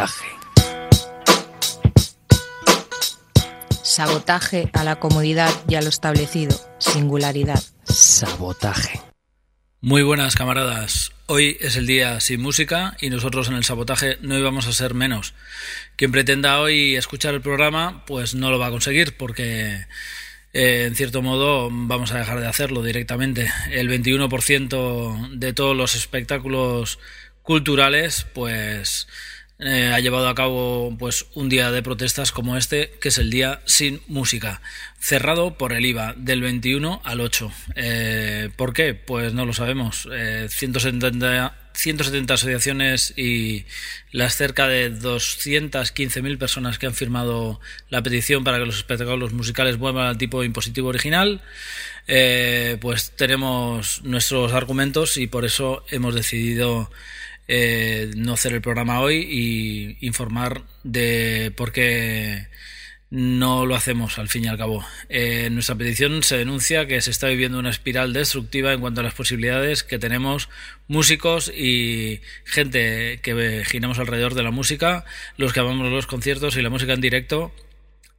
Sabotaje. Sabotaje a la comodidad y a lo establecido. Singularidad. Sabotaje. Muy buenas camaradas, hoy es el día sin música y nosotros en el sabotaje no íbamos a ser menos. Quien pretenda hoy escuchar el programa pues no lo va a conseguir porque eh, en cierto modo vamos a dejar de hacerlo directamente. El 21% de todos los espectáculos culturales pues eh, ha llevado a cabo pues un día de protestas como este, que es el día sin música, cerrado por el IVA del 21 al 8. Eh, ¿Por qué? Pues no lo sabemos. Eh, 170, 170 asociaciones y las cerca de 215.000 personas que han firmado la petición para que los espectáculos musicales vuelvan al tipo impositivo original, eh, pues tenemos nuestros argumentos y por eso hemos decidido eh, no hacer el programa hoy y informar de por qué no lo hacemos al fin y al cabo. Eh, en nuestra petición se denuncia que se está viviendo una espiral destructiva en cuanto a las posibilidades que tenemos músicos y gente que giramos alrededor de la música, los que amamos los conciertos y la música en directo,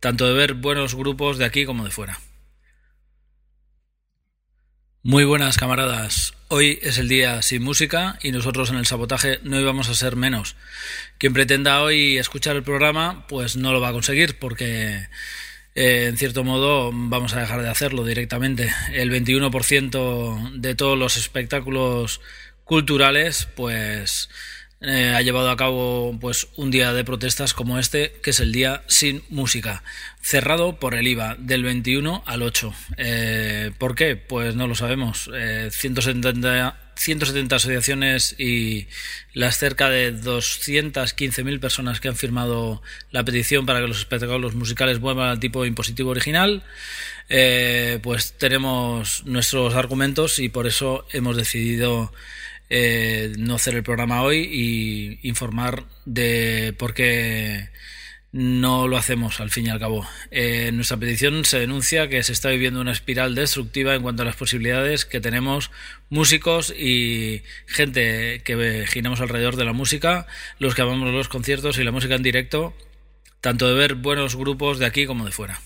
tanto de ver buenos grupos de aquí como de fuera. Muy buenas camaradas, hoy es el día sin música y nosotros en el sabotaje no íbamos a ser menos. Quien pretenda hoy escuchar el programa pues no lo va a conseguir porque eh, en cierto modo vamos a dejar de hacerlo directamente. El 21% de todos los espectáculos culturales pues eh, ha llevado a cabo pues un día de protestas como este, que es el día sin música, cerrado por el IVA del 21 al 8. Eh, ¿Por qué? Pues no lo sabemos. Eh, 170, 170 asociaciones y las cerca de 215.000 personas que han firmado la petición para que los espectáculos musicales vuelvan al tipo impositivo original, eh, pues tenemos nuestros argumentos y por eso hemos decidido eh, no hacer el programa hoy y informar de por qué no lo hacemos al fin y al cabo. Eh, en nuestra petición se denuncia que se está viviendo una espiral destructiva en cuanto a las posibilidades que tenemos músicos y gente que giramos alrededor de la música, los que amamos los conciertos y la música en directo, tanto de ver buenos grupos de aquí como de fuera.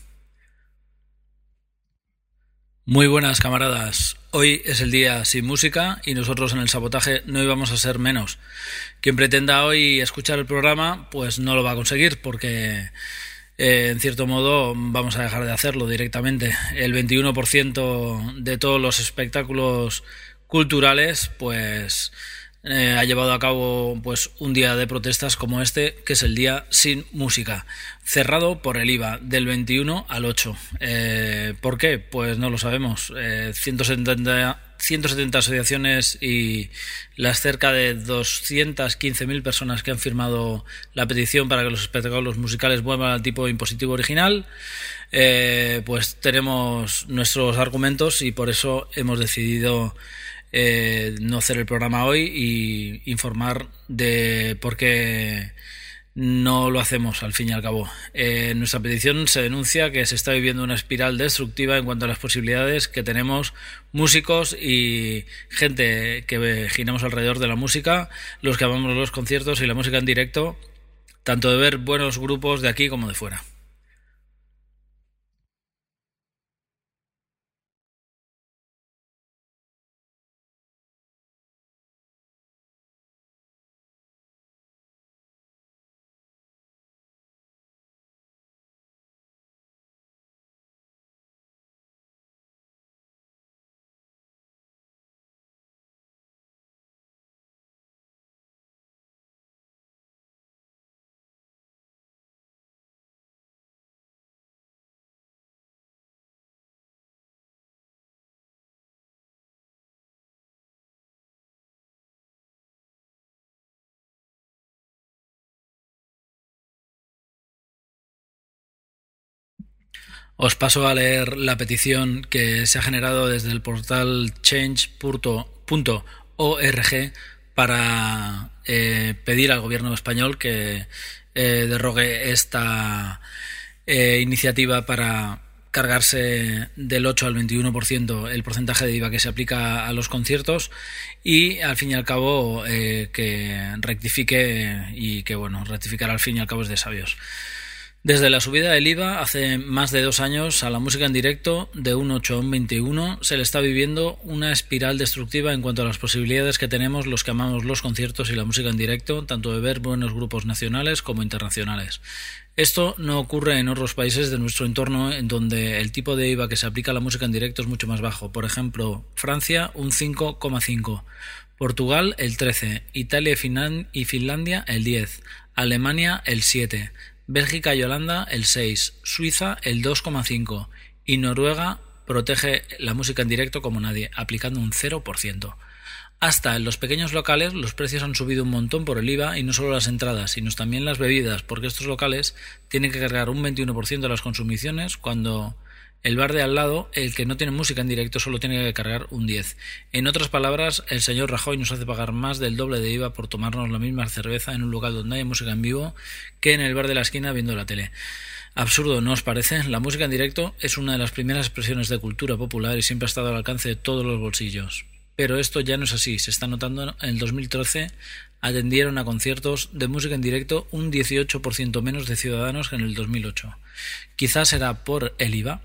Muy buenas camaradas, hoy es el día sin música y nosotros en el sabotaje no íbamos a ser menos. Quien pretenda hoy escuchar el programa pues no lo va a conseguir porque eh, en cierto modo vamos a dejar de hacerlo directamente. El 21% de todos los espectáculos culturales pues eh, ha llevado a cabo pues un día de protestas como este, que es el día sin música, cerrado por el IVA del 21 al 8. Eh, ¿Por qué? Pues no lo sabemos. Eh, 170, 170 asociaciones y las cerca de 215.000 personas que han firmado la petición para que los espectáculos musicales vuelvan al tipo impositivo original, eh, pues tenemos nuestros argumentos y por eso hemos decidido eh, no hacer el programa hoy y informar de por qué no lo hacemos al fin y al cabo. Eh, en nuestra petición se denuncia que se está viviendo una espiral destructiva en cuanto a las posibilidades que tenemos músicos y gente que giramos alrededor de la música, los que amamos los conciertos y la música en directo, tanto de ver buenos grupos de aquí como de fuera. Os paso a leer la petición que se ha generado desde el portal change.org para eh, pedir al gobierno español que eh, derrogue esta eh, iniciativa para cargarse del 8 al 21% el porcentaje de IVA que se aplica a los conciertos y al fin y al cabo que rectifique y que bueno, rectificar al fin y al cabo es de sabios. Desde la subida del IVA hace más de dos años a la música en directo de un 8 a un 21 se le está viviendo una espiral destructiva en cuanto a las posibilidades que tenemos los que amamos los conciertos y la música en directo, tanto de ver buenos grupos nacionales como internacionales. Esto no ocurre en otros países de nuestro entorno en donde el tipo de IVA que se aplica a la música en directo es mucho más bajo. Por ejemplo, Francia un 5,5, Portugal el 13, Italia y Finlandia el 10, Alemania el 7, Bélgica y Holanda el 6, Suiza el 2,5 y Noruega protege la música en directo como nadie, aplicando un 0%. Hasta en los pequeños locales los precios han subido un montón por el IVA y no solo las entradas, sino también las bebidas, porque estos locales tienen que cargar un 21% de las consumiciones cuando el bar de al lado, el que no tiene música en directo, solo tiene que cargar un 10. En otras palabras, el señor Rajoy nos hace pagar más del doble de IVA por tomarnos la misma cerveza en un local donde hay música en vivo que en el bar de la esquina viendo la tele. Absurdo, ¿no os parece? La música en directo es una de las primeras expresiones de cultura popular y siempre ha estado al alcance de todos los bolsillos. Pero esto ya no es así. Se está notando en el 2013 atendieron a conciertos de música en directo un 18% menos de ciudadanos que en el 2008. Quizás será por el IVA,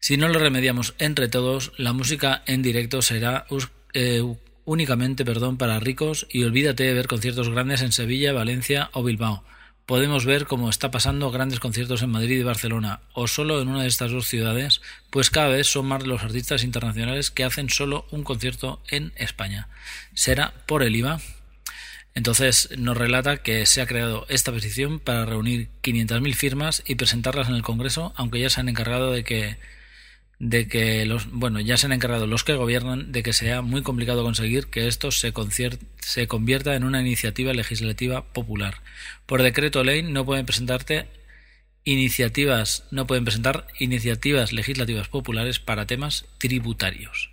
si no lo remediamos entre todos, la música en directo será eh, únicamente perdón, para ricos y olvídate de ver conciertos grandes en Sevilla, Valencia o Bilbao. Podemos ver cómo está pasando grandes conciertos en Madrid y Barcelona, o solo en una de estas dos ciudades, pues cada vez son más los artistas internacionales que hacen solo un concierto en España. ¿Será por el IVA? Entonces nos relata que se ha creado esta petición para reunir 500.000 firmas y presentarlas en el Congreso, aunque ya se han encargado de que de que los, bueno, ya se han encargado los que gobiernan de que sea muy complicado conseguir que esto se, se convierta en una iniciativa legislativa popular. Por decreto ley no pueden presentarte iniciativas, no pueden presentar iniciativas legislativas populares para temas tributarios.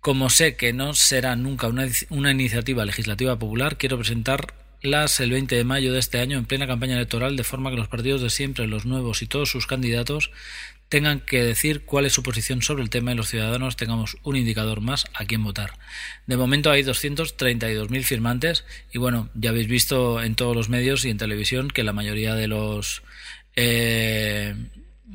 Como sé que no será nunca una, una iniciativa legislativa popular, quiero presentarlas el 20 de mayo de este año en plena campaña electoral de forma que los partidos de siempre, los nuevos y todos sus candidatos tengan que decir cuál es su posición sobre el tema y los ciudadanos tengamos un indicador más a quién votar. De momento hay 232.000 firmantes y bueno, ya habéis visto en todos los medios y en televisión que la mayoría de los eh,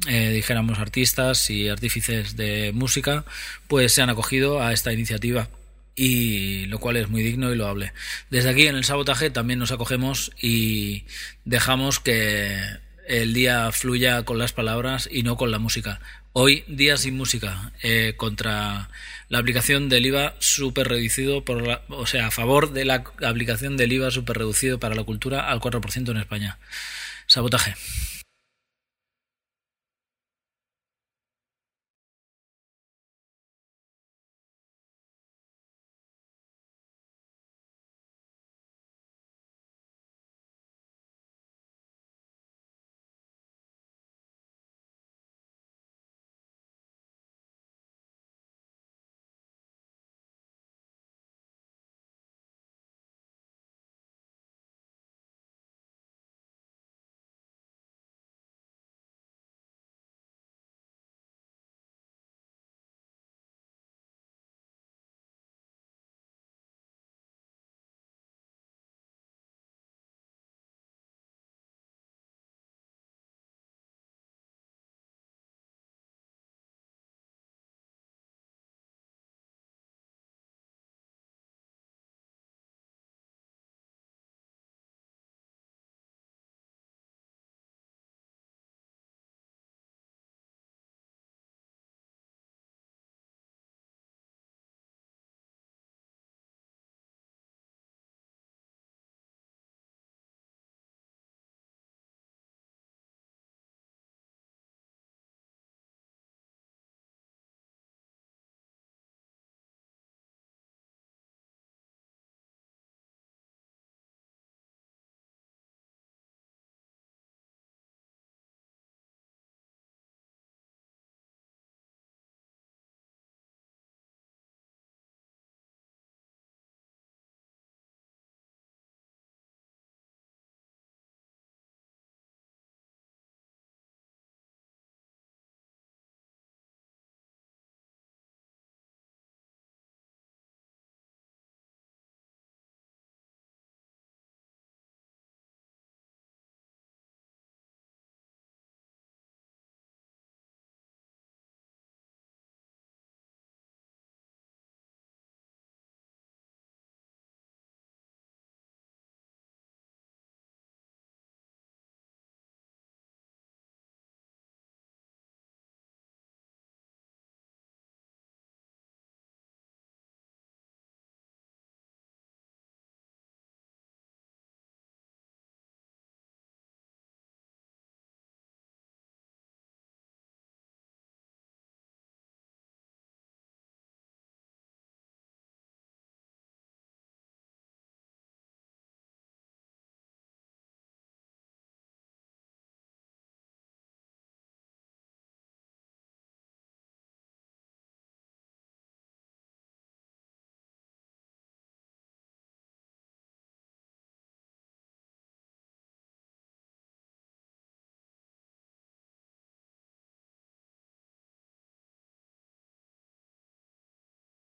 eh, dijéramos artistas y artífices de música pues se han acogido a esta iniciativa y lo cual es muy digno y loable. Desde aquí en el sabotaje también nos acogemos y dejamos que el día fluya con las palabras y no con la música. Hoy, día sin música, eh, contra la aplicación del IVA super reducido, por o sea, a favor de la aplicación del IVA super reducido para la cultura al 4% en España. Sabotaje.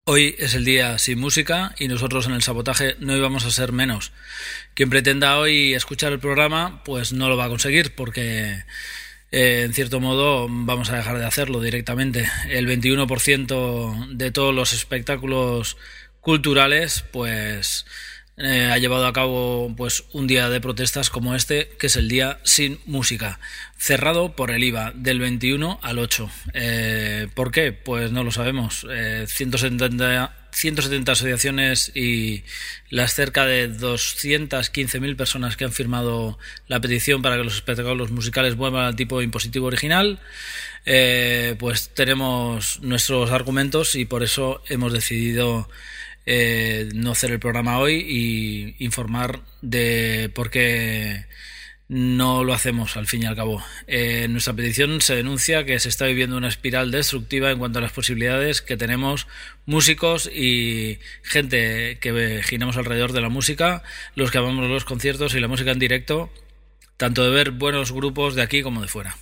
Hoy es el día sin música y nosotros en el sabotaje no íbamos a ser menos. Quien pretenda hoy escuchar el programa, pues no lo va a conseguir porque eh, en cierto modo vamos a dejar de hacerlo directamente. El 21% de todos los espectáculos culturales, pues eh, ha llevado a cabo pues un día de protestas como este, que es el día sin música, cerrado por el IVA del 21 al 8. Eh, ¿Por qué? Pues no lo sabemos. 170, eh, 170 asociaciones y las cerca de 215.000 personas que han firmado la petición para que los espectáculos musicales vuelvan al tipo impositivo original, pues tenemos nuestros argumentos y por eso hemos decidido eh, no hacer el programa hoy y informar de por qué no lo hacemos al fin y al cabo. Eh, en nuestra petición se denuncia que se está viviendo una espiral destructiva en cuanto a las posibilidades que tenemos músicos y gente que giramos alrededor de la música, los que amamos los conciertos y la música en directo, tanto de ver buenos grupos de aquí como de fuera.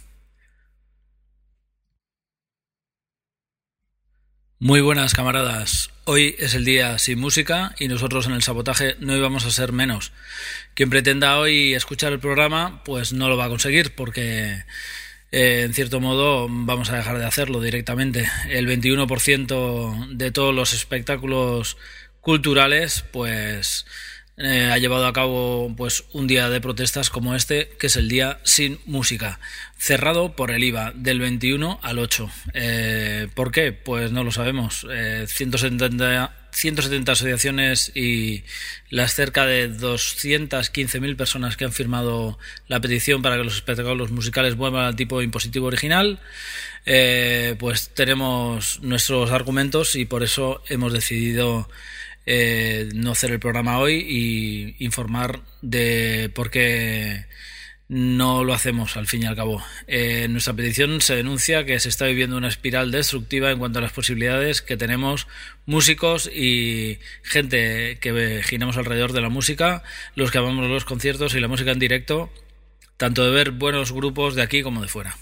Muy buenas camaradas. Hoy es el día sin música y nosotros en el sabotaje no íbamos a ser menos. Quien pretenda hoy escuchar el programa, pues no lo va a conseguir porque eh, en cierto modo vamos a dejar de hacerlo directamente. El 21% de todos los espectáculos culturales, pues eh, ha llevado a cabo pues un día de protestas como este, que es el día sin música, cerrado por el IVA del 21 al 8. Eh, ¿Por qué? Pues no lo sabemos. 170, eh, 170 asociaciones y las cerca de 215.000 personas que han firmado la petición para que los espectáculos musicales vuelvan al tipo impositivo original, pues tenemos nuestros argumentos y por eso hemos decidido eh, no hacer el programa hoy y informar de por qué no lo hacemos al fin y al cabo. Eh, en nuestra petición se denuncia que se está viviendo una espiral destructiva en cuanto a las posibilidades que tenemos músicos y gente que giramos alrededor de la música, los que amamos los conciertos y la música en directo, tanto de ver buenos grupos de aquí como de fuera.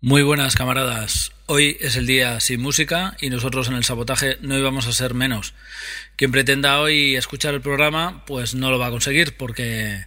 Muy buenas camaradas. Hoy es el día sin música y nosotros en el sabotaje no íbamos a ser menos. Quien pretenda hoy escuchar el programa, pues no lo va a conseguir porque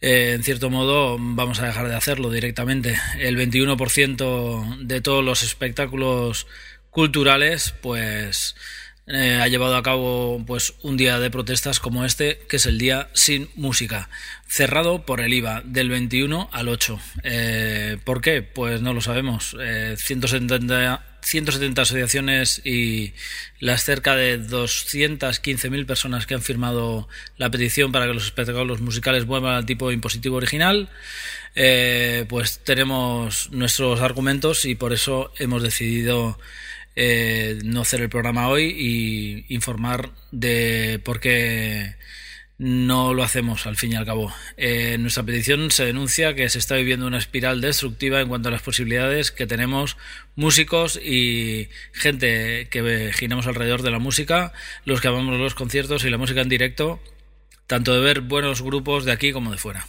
eh, en cierto modo vamos a dejar de hacerlo directamente. El 21% de todos los espectáculos culturales, pues eh, ha llevado a cabo pues un día de protestas como este, que es el día sin música, cerrado por el IVA del 21 al 8. Eh, ¿Por qué? Pues no lo sabemos. 170, eh, 170 asociaciones y las cerca de 215.000 personas que han firmado la petición para que los espectáculos musicales vuelvan al tipo impositivo original, pues tenemos nuestros argumentos y por eso hemos decidido eh, no hacer el programa hoy y informar de por qué no lo hacemos al fin y al cabo. Eh, en nuestra petición se denuncia que se está viviendo una espiral destructiva en cuanto a las posibilidades que tenemos músicos y gente que giramos alrededor de la música, los que amamos los conciertos y la música en directo, tanto de ver buenos grupos de aquí como de fuera.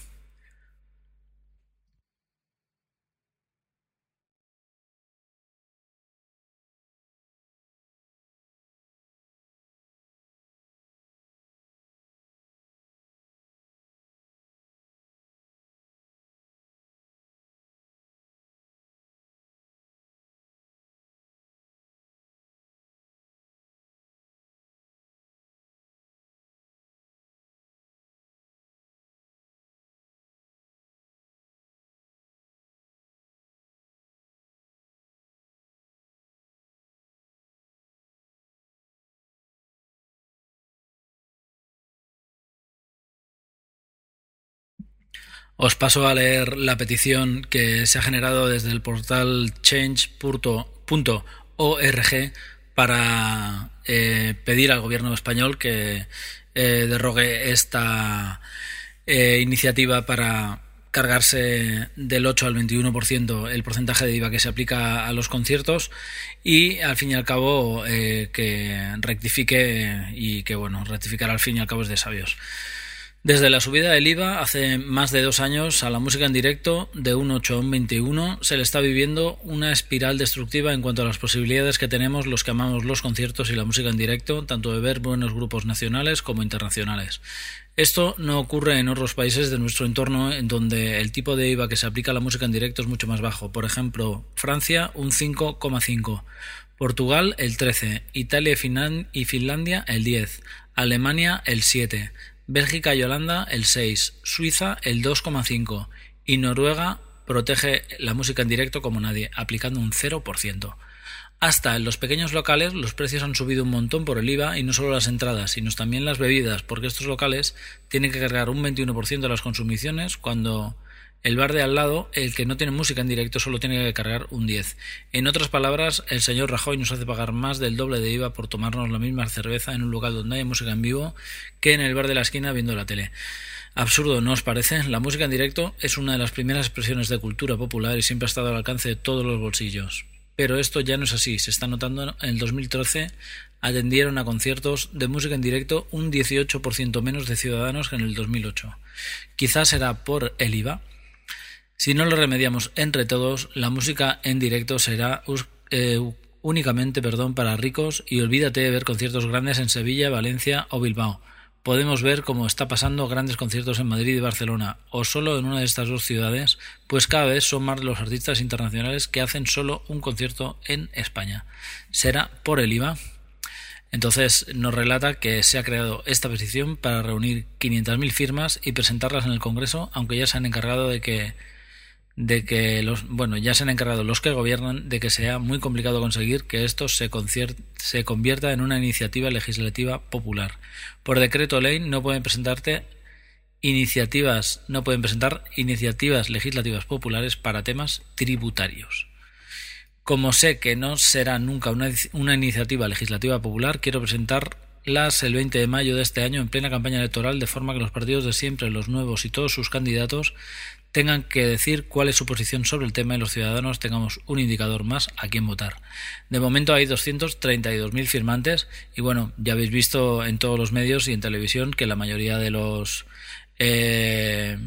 Os paso a leer la petición que se ha generado desde el portal change.org para eh, pedir al gobierno español que eh, derrogue esta eh, iniciativa para cargarse del 8 al 21% el porcentaje de IVA que se aplica a los conciertos y al fin y al cabo que rectifique y que bueno, rectificar al fin y al cabo es de sabios. Desde la subida del IVA hace más de dos años a la música en directo de un 8 a un 21 se le está viviendo una espiral destructiva en cuanto a las posibilidades que tenemos los que amamos los conciertos y la música en directo, tanto de ver buenos grupos nacionales como internacionales. Esto no ocurre en otros países de nuestro entorno en donde el tipo de IVA que se aplica a la música en directo es mucho más bajo. Por ejemplo, Francia un 5,5, Portugal el 13, Italia y Finlandia el 10, Alemania el 7, Bélgica y Holanda el 6, Suiza el 2,5 y Noruega protege la música en directo como nadie, aplicando un 0%. Hasta en los pequeños locales los precios han subido un montón por el IVA y no solo las entradas, sino también las bebidas, porque estos locales tienen que cargar un 21% de las consumiciones cuando el bar de al lado, el que no tiene música en directo, solo tiene que cargar un 10. En otras palabras, el señor Rajoy nos hace pagar más del doble de IVA por tomarnos la misma cerveza en un local donde hay música en vivo que en el bar de la esquina viendo la tele. Absurdo, ¿no os parece? La música en directo es una de las primeras expresiones de cultura popular y siempre ha estado al alcance de todos los bolsillos. Pero esto ya no es así. Se está notando en el 2013 atendieron a conciertos de música en directo un 18% menos de ciudadanos que en el 2008. Quizás será por el IVA, si no lo remediamos entre todos, la música en directo será eh, únicamente perdón, para ricos y olvídate de ver conciertos grandes en Sevilla, Valencia o Bilbao. Podemos ver cómo está pasando grandes conciertos en Madrid y Barcelona, o solo en una de estas dos ciudades, pues cada vez son más los artistas internacionales que hacen solo un concierto en España. ¿Será por el IVA? Entonces nos relata que se ha creado esta petición para reunir 500.000 firmas y presentarlas en el Congreso, aunque ya se han encargado de que de que los bueno ya se han encargado los que gobiernan de que sea muy complicado conseguir que esto se, se convierta en una iniciativa legislativa popular. Por decreto ley no pueden presentarte iniciativas no pueden presentar iniciativas legislativas populares para temas tributarios. Como sé que no será nunca una, una iniciativa legislativa popular, quiero presentarlas el 20 de mayo de este año en plena campaña electoral de forma que los partidos de siempre, los nuevos y todos sus candidatos tengan que decir cuál es su posición sobre el tema y los ciudadanos tengamos un indicador más a quién votar. De momento hay 232.000 firmantes y bueno, ya habéis visto en todos los medios y en televisión que la mayoría de los eh,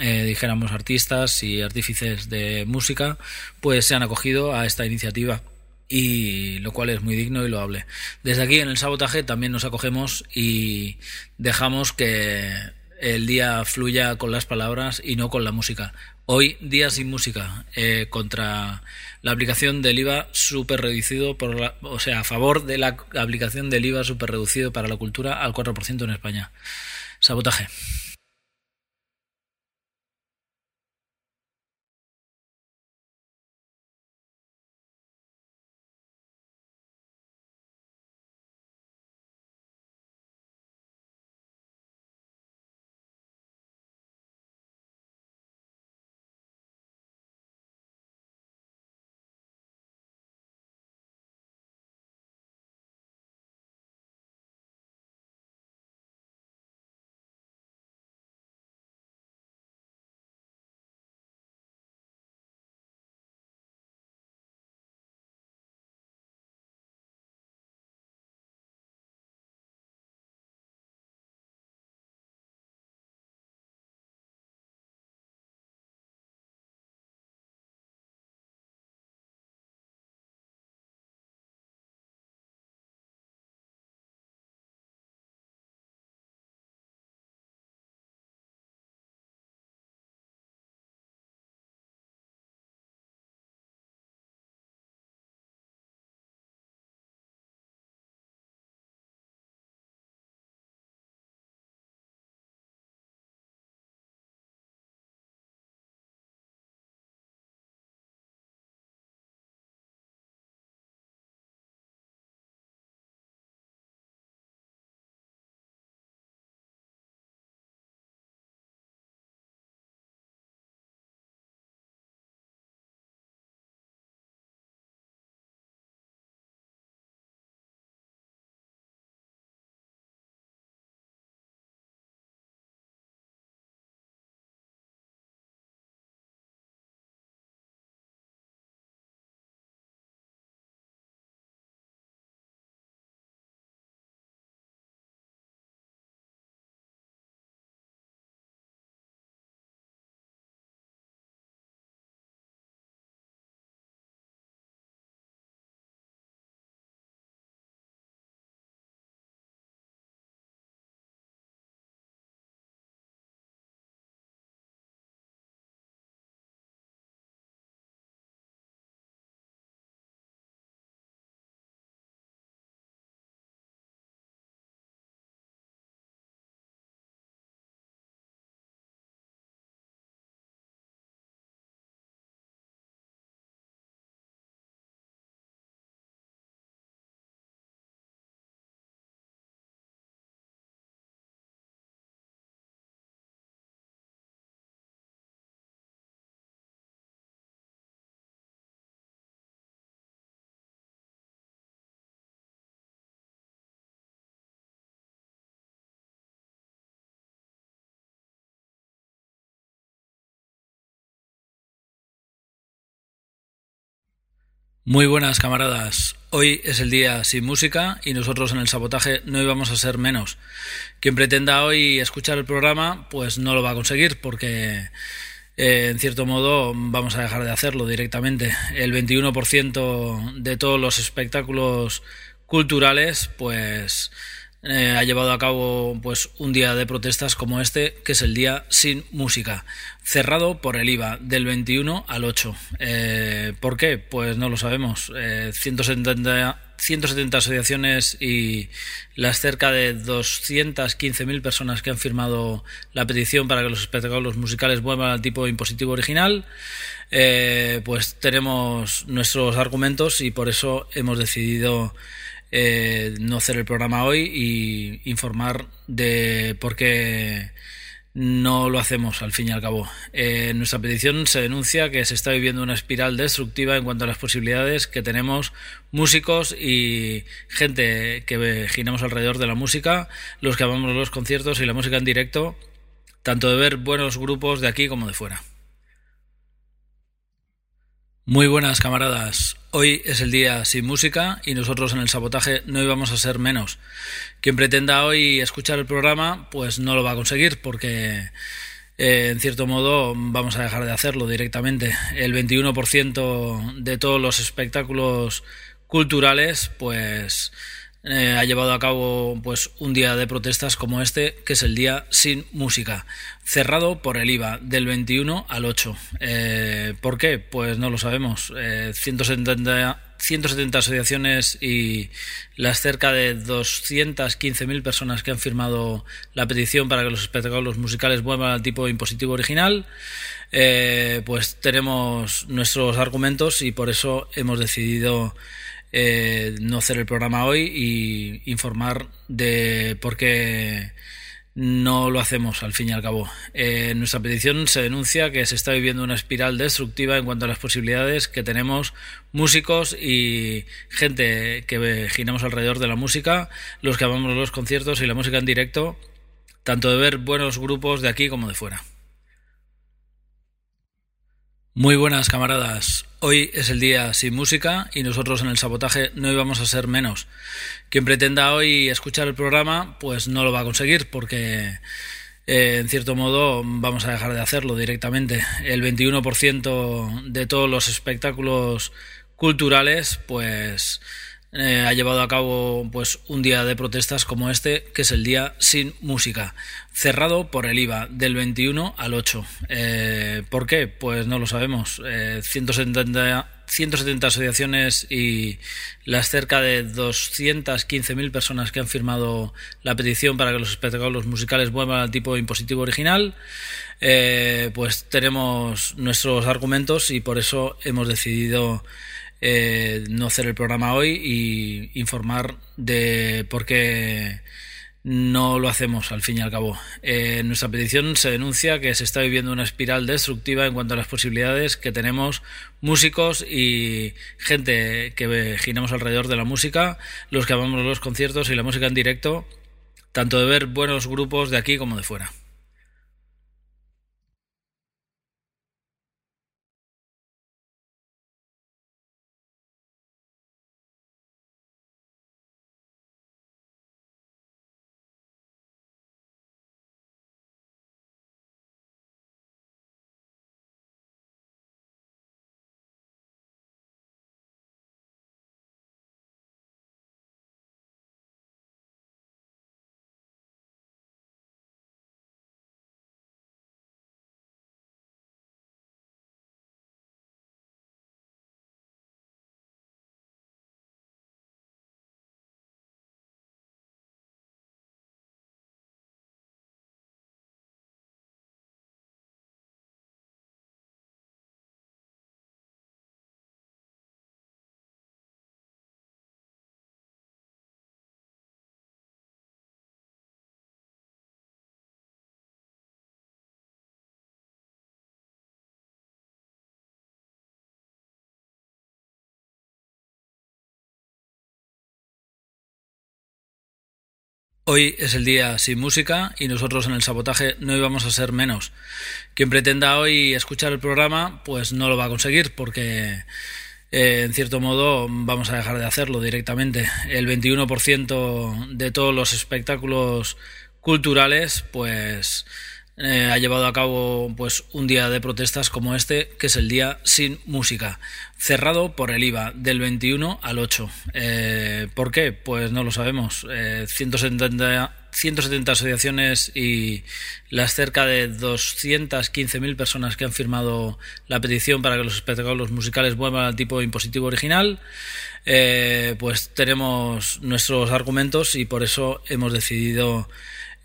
eh, dijéramos artistas y artífices de música pues se han acogido a esta iniciativa y lo cual es muy digno y loable. Desde aquí en el sabotaje también nos acogemos y dejamos que el día fluya con las palabras y no con la música. Hoy, día sin música, eh, contra la aplicación del IVA super reducido, por o sea, a favor de la aplicación del IVA super reducido para la cultura al 4% en España. Sabotaje. Muy buenas camaradas, hoy es el día sin música y nosotros en el sabotaje no íbamos a ser menos. Quien pretenda hoy escuchar el programa pues no lo va a conseguir porque eh, en cierto modo vamos a dejar de hacerlo directamente. El 21% de todos los espectáculos culturales pues eh, ha llevado a cabo pues un día de protestas como este, que es el día sin música, cerrado por el IVA del 21 al 8. Eh, ¿Por qué? Pues no lo sabemos. 170, 170 asociaciones y las cerca de 215.000 personas que han firmado la petición para que los espectáculos musicales vuelvan al tipo impositivo original, eh, pues tenemos nuestros argumentos y por eso hemos decidido eh, no hacer el programa hoy y informar de por qué no lo hacemos al fin y al cabo. Eh, en nuestra petición se denuncia que se está viviendo una espiral destructiva en cuanto a las posibilidades que tenemos músicos y gente que giramos alrededor de la música, los que amamos los conciertos y la música en directo, tanto de ver buenos grupos de aquí como de fuera. Muy buenas camaradas, hoy es el día sin música y nosotros en el sabotaje no íbamos a ser menos. Quien pretenda hoy escuchar el programa pues no lo va a conseguir porque eh, en cierto modo vamos a dejar de hacerlo directamente. El 21% de todos los espectáculos culturales pues eh, ha llevado a cabo pues un día de protestas como este, que es el día sin música, cerrado por el IVA del 21 al 8. Eh, ¿Por qué? Pues no lo sabemos. 170, eh, 170 asociaciones y las cerca de 215.000 personas que han firmado la petición para que los espectáculos musicales vuelvan al tipo impositivo original, pues tenemos nuestros argumentos y por eso hemos decidido eh, no hacer el programa hoy y informar de por qué no lo hacemos al fin y al cabo. Eh, en nuestra petición se denuncia que se está viviendo una espiral destructiva en cuanto a las posibilidades que tenemos músicos y gente que giramos alrededor de la música, los que amamos los conciertos y la música en directo, tanto de ver buenos grupos de aquí como de fuera. Muy buenas camaradas, hoy es el día sin música y nosotros en el sabotaje no íbamos a ser menos. Quien pretenda hoy escuchar el programa pues no lo va a conseguir porque eh, en cierto modo vamos a dejar de hacerlo directamente. El 21% de todos los espectáculos culturales pues eh, ha llevado a cabo pues un día de protestas como este, que es el día sin música, cerrado por el IVA del 21 al 8. Eh, ¿Por qué? Pues no lo sabemos. 170, eh, 170 asociaciones y las cerca de 215.000 personas que han firmado la petición para que los espectáculos musicales vuelvan al tipo impositivo original, pues tenemos nuestros argumentos y por eso hemos decidido eh, no hacer el programa hoy y informar de por qué no lo hacemos al fin y al cabo. Eh, en nuestra petición se denuncia que se está viviendo una espiral destructiva en cuanto a las posibilidades que tenemos músicos y gente que giramos alrededor de la música, los que amamos los conciertos y la música en directo, tanto de ver buenos grupos de aquí como de fuera. Hoy es el día sin música y nosotros en el sabotaje no íbamos a ser menos. Quien pretenda hoy escuchar el programa pues no lo va a conseguir porque eh, en cierto modo vamos a dejar de hacerlo directamente. El 21% de todos los espectáculos culturales, pues eh, ha llevado a cabo pues un día de protestas como este, que es el día sin música, cerrado por el IVA del 21 al 8. Eh, ¿Por qué? Pues no lo sabemos. 170, 170 asociaciones y las cerca de 215.000 personas que han firmado la petición para que los espectáculos musicales vuelvan al tipo impositivo original, eh, pues tenemos nuestros argumentos y por eso hemos decidido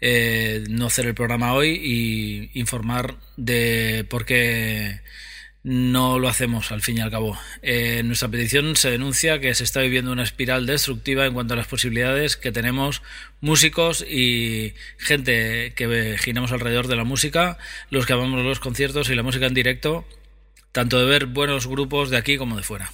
eh, no hacer el programa hoy y informar de por qué no lo hacemos al fin y al cabo. Eh, en nuestra petición se denuncia que se está viviendo una espiral destructiva en cuanto a las posibilidades que tenemos músicos y gente que giramos alrededor de la música, los que amamos los conciertos y la música en directo, tanto de ver buenos grupos de aquí como de fuera.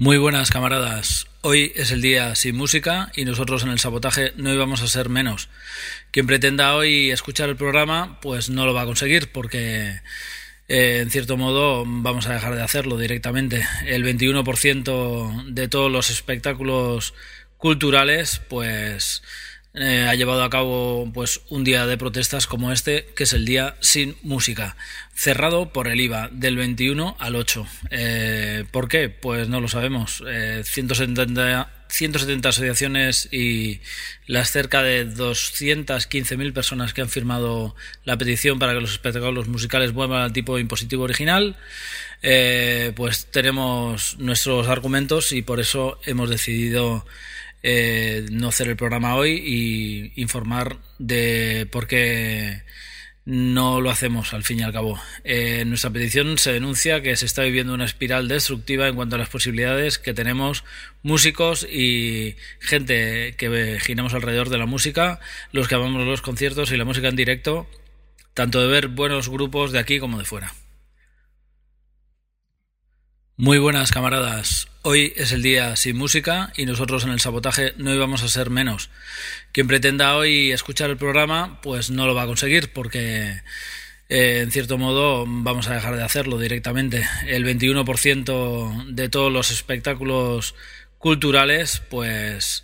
Muy buenas camaradas. Hoy es el día sin música y nosotros en el sabotaje no íbamos a ser menos. Quien pretenda hoy escuchar el programa pues no lo va a conseguir porque eh, en cierto modo vamos a dejar de hacerlo directamente. El 21% de todos los espectáculos culturales pues eh, ha llevado a cabo pues un día de protestas como este, que es el día sin música, cerrado por el IVA del 21 al 8. Eh, ¿Por qué? Pues no lo sabemos. 170, 170 asociaciones y las cerca de 215.000 personas que han firmado la petición para que los espectáculos musicales vuelvan al tipo impositivo original, eh, pues tenemos nuestros argumentos y por eso hemos decidido eh, no hacer el programa hoy y informar de por qué no lo hacemos al fin y al cabo. Eh, en nuestra petición se denuncia que se está viviendo una espiral destructiva en cuanto a las posibilidades que tenemos músicos y gente que giramos alrededor de la música, los que amamos los conciertos y la música en directo, tanto de ver buenos grupos de aquí como de fuera. Muy buenas camaradas. Hoy es el día sin música y nosotros en el sabotaje no íbamos a ser menos. Quien pretenda hoy escuchar el programa pues no lo va a conseguir porque eh, en cierto modo vamos a dejar de hacerlo directamente. El 21% de todos los espectáculos culturales pues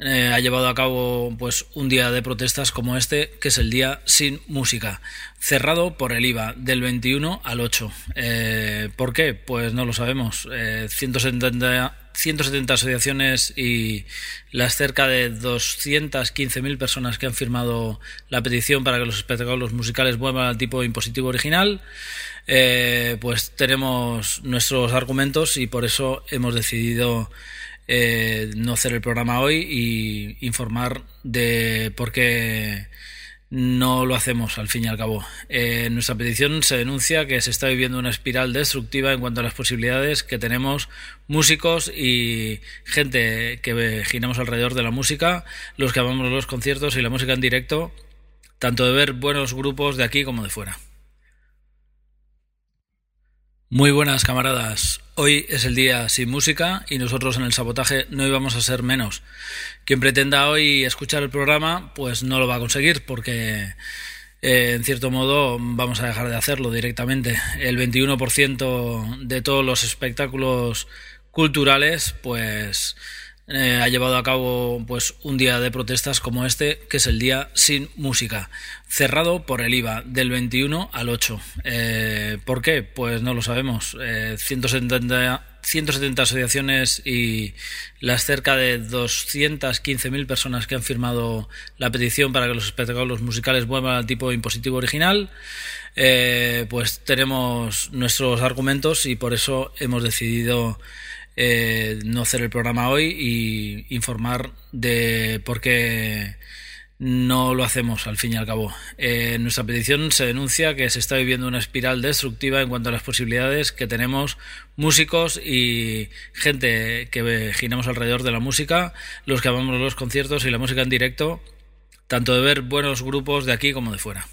eh, ha llevado a cabo pues un día de protestas como este, que es el día sin música, cerrado por el IVA del 21 al 8. Eh, ¿Por qué? Pues no lo sabemos. 170, eh, 170 asociaciones y las cerca de 215.000 personas que han firmado la petición para que los espectáculos musicales vuelvan al tipo impositivo original, pues tenemos nuestros argumentos y por eso hemos decidido eh, no hacer el programa hoy y informar de por qué no lo hacemos al fin y al cabo. Eh, en nuestra petición se denuncia que se está viviendo una espiral destructiva en cuanto a las posibilidades que tenemos músicos y gente que giramos alrededor de la música, los que amamos los conciertos y la música en directo, tanto de ver buenos grupos de aquí como de fuera. Muy buenas camaradas. Hoy es el día sin música y nosotros en el sabotaje no íbamos a ser menos. Quien pretenda hoy escuchar el programa pues no lo va a conseguir porque eh, en cierto modo vamos a dejar de hacerlo directamente. El 21% de todos los espectáculos culturales pues eh, ha llevado a cabo pues un día de protestas como este, que es el día sin música, cerrado por el IVA del 21 al 8. Eh, ¿Por qué? Pues no lo sabemos. 170, 170 asociaciones y las cerca de 215.000 personas que han firmado la petición para que los espectáculos musicales vuelvan al tipo impositivo original, eh, pues tenemos nuestros argumentos y por eso hemos decidido eh, no hacer el programa hoy y informar de por qué no lo hacemos al fin y al cabo. Eh, en nuestra petición se denuncia que se está viviendo una espiral destructiva en cuanto a las posibilidades que tenemos músicos y gente que giramos alrededor de la música, los que amamos los conciertos y la música en directo, tanto de ver buenos grupos de aquí como de fuera.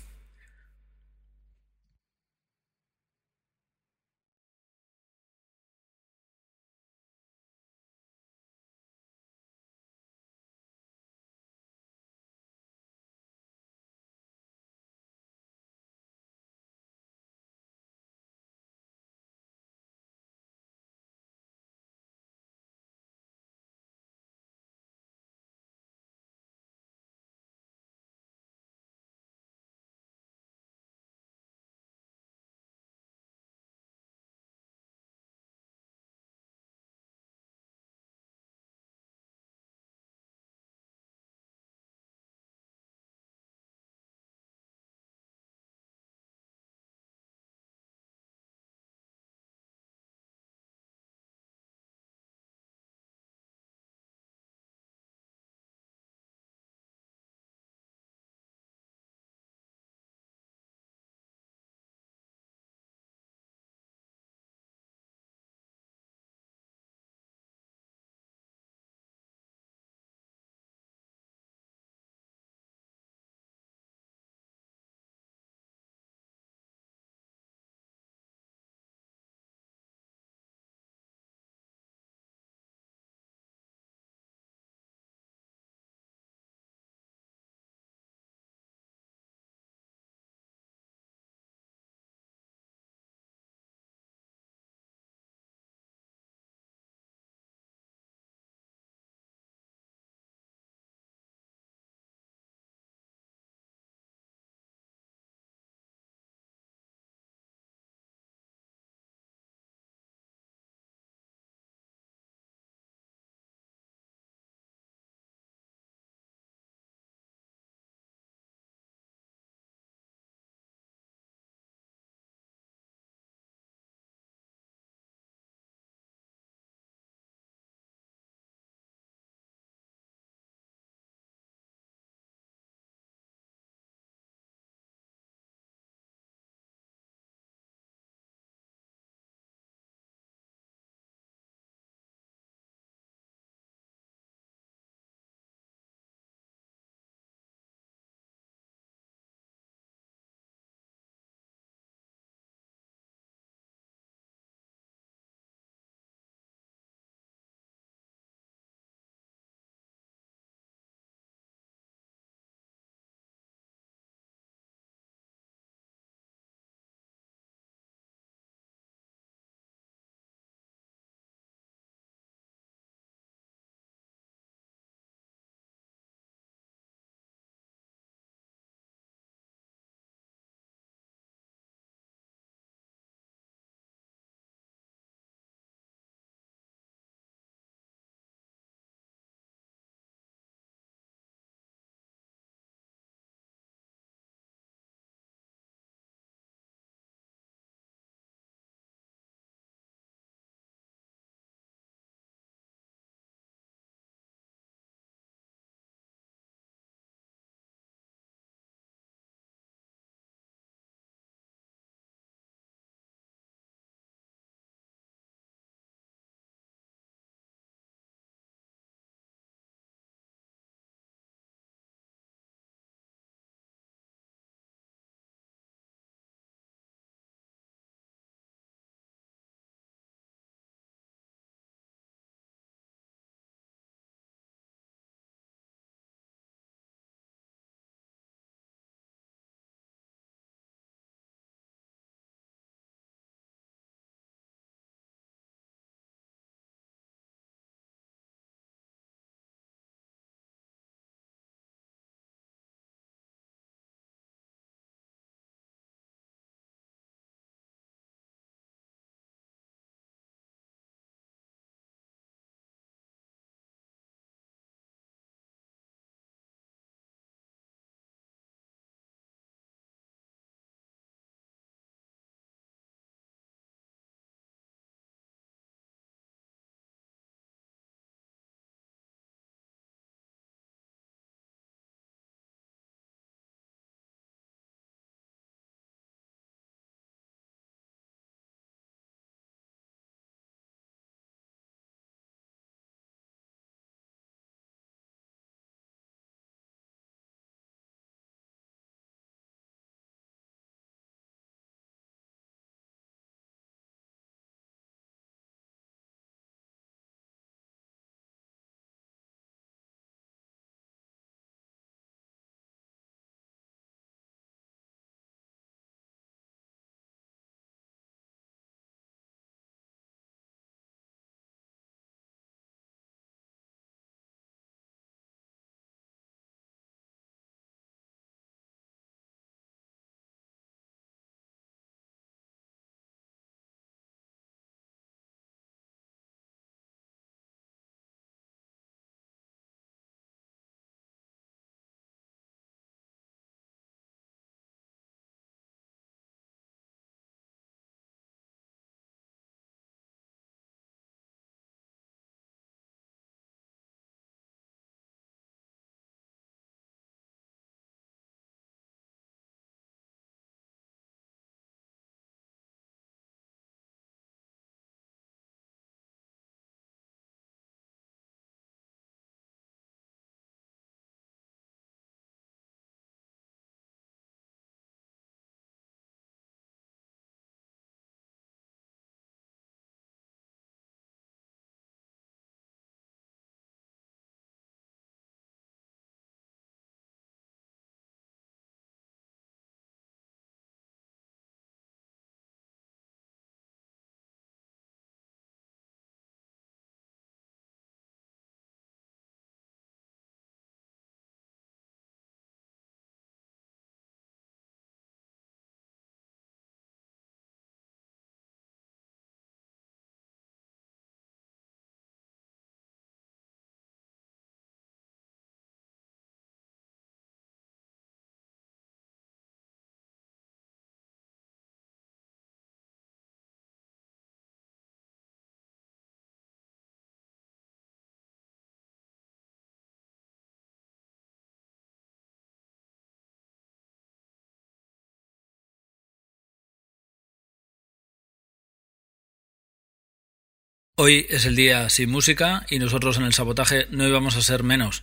Hoy es el día sin música y nosotros en el sabotaje no íbamos a ser menos.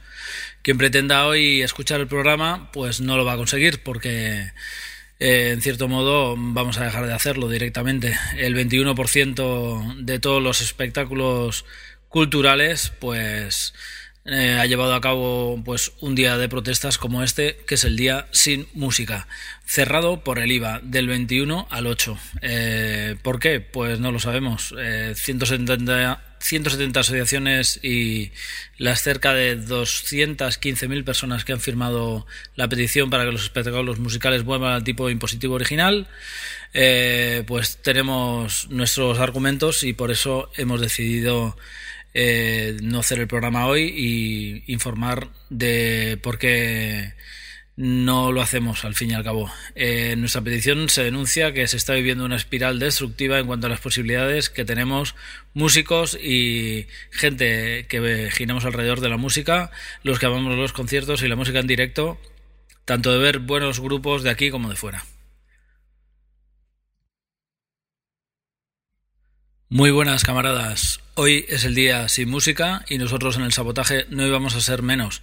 Quien pretenda hoy escuchar el programa, pues no lo va a conseguir porque eh, en cierto modo vamos a dejar de hacerlo directamente. El 21% de todos los espectáculos culturales, pues eh, ha llevado a cabo pues un día de protestas como este, que es el día sin música, cerrado por el IVA del 21 al 8. Eh, ¿Por qué? Pues no lo sabemos. 170, eh, 170 asociaciones y las cerca de 215.000 personas que han firmado la petición para que los espectáculos musicales vuelvan al tipo impositivo original, pues tenemos nuestros argumentos y por eso hemos decidido eh, no hacer el programa hoy y informar de por qué no lo hacemos al fin y al cabo. Eh, en nuestra petición se denuncia que se está viviendo una espiral destructiva en cuanto a las posibilidades que tenemos músicos y gente que giramos alrededor de la música, los que amamos los conciertos y la música en directo, tanto de ver buenos grupos de aquí como de fuera. Muy buenas camaradas. Hoy es el día sin música y nosotros en el sabotaje no íbamos a ser menos.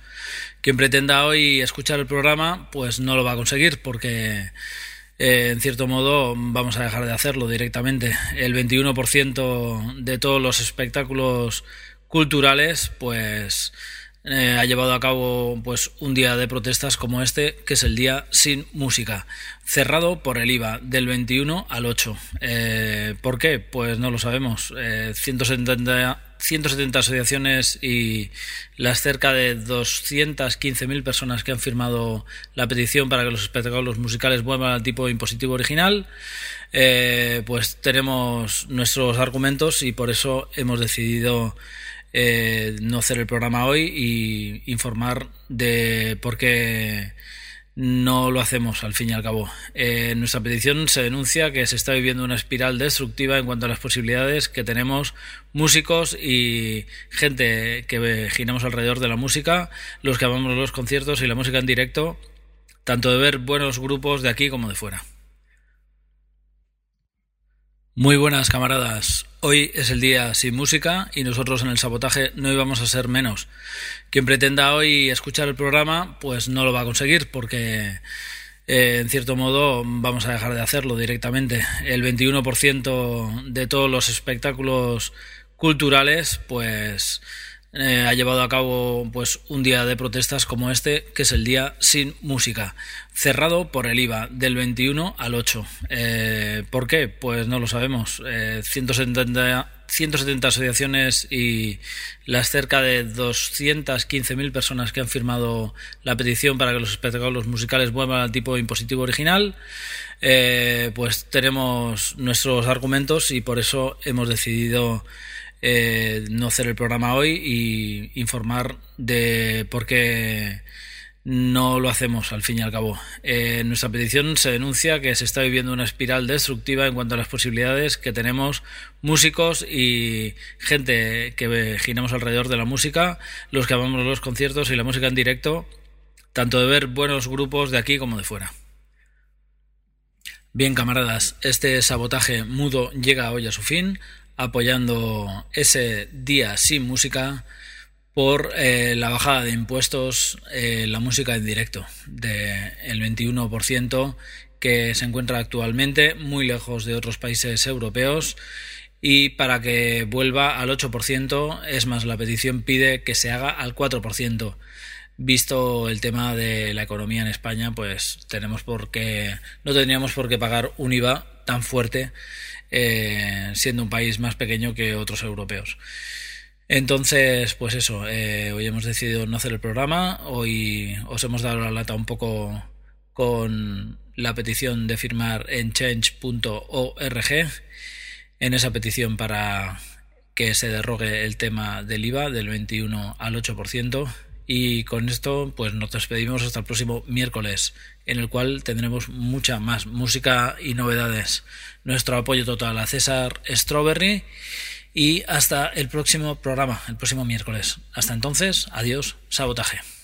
Quien pretenda hoy escuchar el programa, pues no lo va a conseguir porque eh, en cierto modo vamos a dejar de hacerlo directamente. El 21% de todos los espectáculos culturales, pues eh, ha llevado a cabo pues un día de protestas como este, que es el día sin música, cerrado por el IVA del 21 al 8. Eh, ¿Por qué? Pues no lo sabemos. 170, eh, 170 asociaciones y las cerca de 215.000 personas que han firmado la petición para que los espectáculos musicales vuelvan al tipo impositivo original, pues tenemos nuestros argumentos y por eso hemos decidido eh, no hacer el programa hoy y informar de por qué no lo hacemos al fin y al cabo. Eh, en nuestra petición se denuncia que se está viviendo una espiral destructiva en cuanto a las posibilidades que tenemos músicos y gente que giramos alrededor de la música, los que amamos los conciertos y la música en directo, tanto de ver buenos grupos de aquí como de fuera. Muy buenas camaradas. Hoy es el día sin música y nosotros en el sabotaje no íbamos a ser menos. Quien pretenda hoy escuchar el programa, pues no lo va a conseguir porque eh, en cierto modo vamos a dejar de hacerlo directamente. El 21% de todos los espectáculos culturales, pues eh, ha llevado a cabo pues un día de protestas como este, que es el día sin música, cerrado por el IVA del 21 al 8. Eh, ¿Por qué? Pues no lo sabemos. 170, eh, 170 asociaciones y las cerca de 215.000 personas que han firmado la petición para que los espectáculos musicales vuelvan al tipo impositivo original, pues tenemos nuestros argumentos y por eso hemos decidido eh, no hacer el programa hoy y informar de por qué no lo hacemos al fin y al cabo. Eh, en nuestra petición se denuncia que se está viviendo una espiral destructiva en cuanto a las posibilidades que tenemos músicos y gente que giramos alrededor de la música, los que amamos los conciertos y la música en directo, tanto de ver buenos grupos de aquí como de fuera. Bien, camaradas, este sabotaje mudo llega hoy a su fin apoyando ese día sin música por eh, la bajada de impuestos, eh, la música en directo del 21% que se encuentra actualmente muy lejos de otros países europeos y para que vuelva al 8%, es más, la petición pide que se haga al 4%. Visto el tema de la economía en España, pues tenemos por qué, no tendríamos por qué pagar un IVA tan fuerte eh, siendo un país más pequeño que otros europeos. Entonces, pues eso, eh, hoy hemos decidido no hacer el programa, hoy os hemos dado la lata un poco con la petición de firmar en change.org, en esa petición para que se derrogue el tema del IVA del 21 al 8%. Y con esto, pues nos despedimos hasta el próximo miércoles, en el cual tendremos mucha más música y novedades. Nuestro apoyo total a César Strawberry y hasta el próximo programa, el próximo miércoles. Hasta entonces, adiós, sabotaje.